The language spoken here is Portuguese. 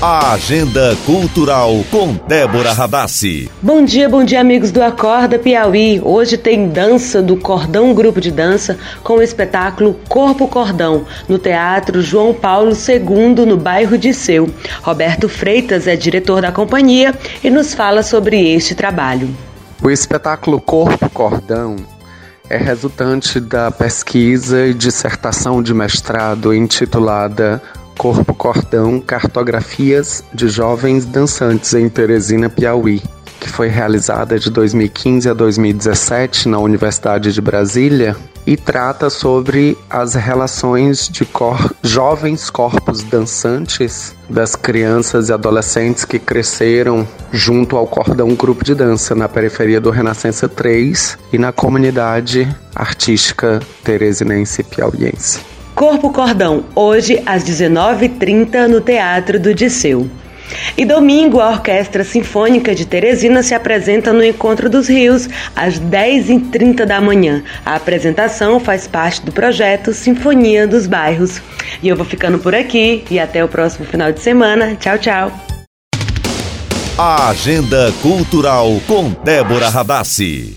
A Agenda Cultural com Débora Radassi. Bom dia, bom dia, amigos do Acorda Piauí. Hoje tem dança do Cordão Grupo de Dança com o espetáculo Corpo Cordão, no Teatro João Paulo II, no bairro de Seu. Roberto Freitas é diretor da companhia e nos fala sobre este trabalho. O espetáculo Corpo Cordão é resultante da pesquisa e dissertação de mestrado intitulada Corpo Cordão Cartografias de Jovens Dançantes em Teresina, Piauí, que foi realizada de 2015 a 2017 na Universidade de Brasília e trata sobre as relações de cor jovens corpos dançantes das crianças e adolescentes que cresceram junto ao Cordão Grupo de Dança na periferia do Renascença 3 e na comunidade artística teresinense piauiense. Corpo Cordão, hoje às 19h30 no Teatro do Disseu. E domingo, a Orquestra Sinfônica de Teresina se apresenta no Encontro dos Rios, às 10h30 da manhã. A apresentação faz parte do projeto Sinfonia dos Bairros. E eu vou ficando por aqui e até o próximo final de semana. Tchau, tchau. A Agenda Cultural com Débora Radassi.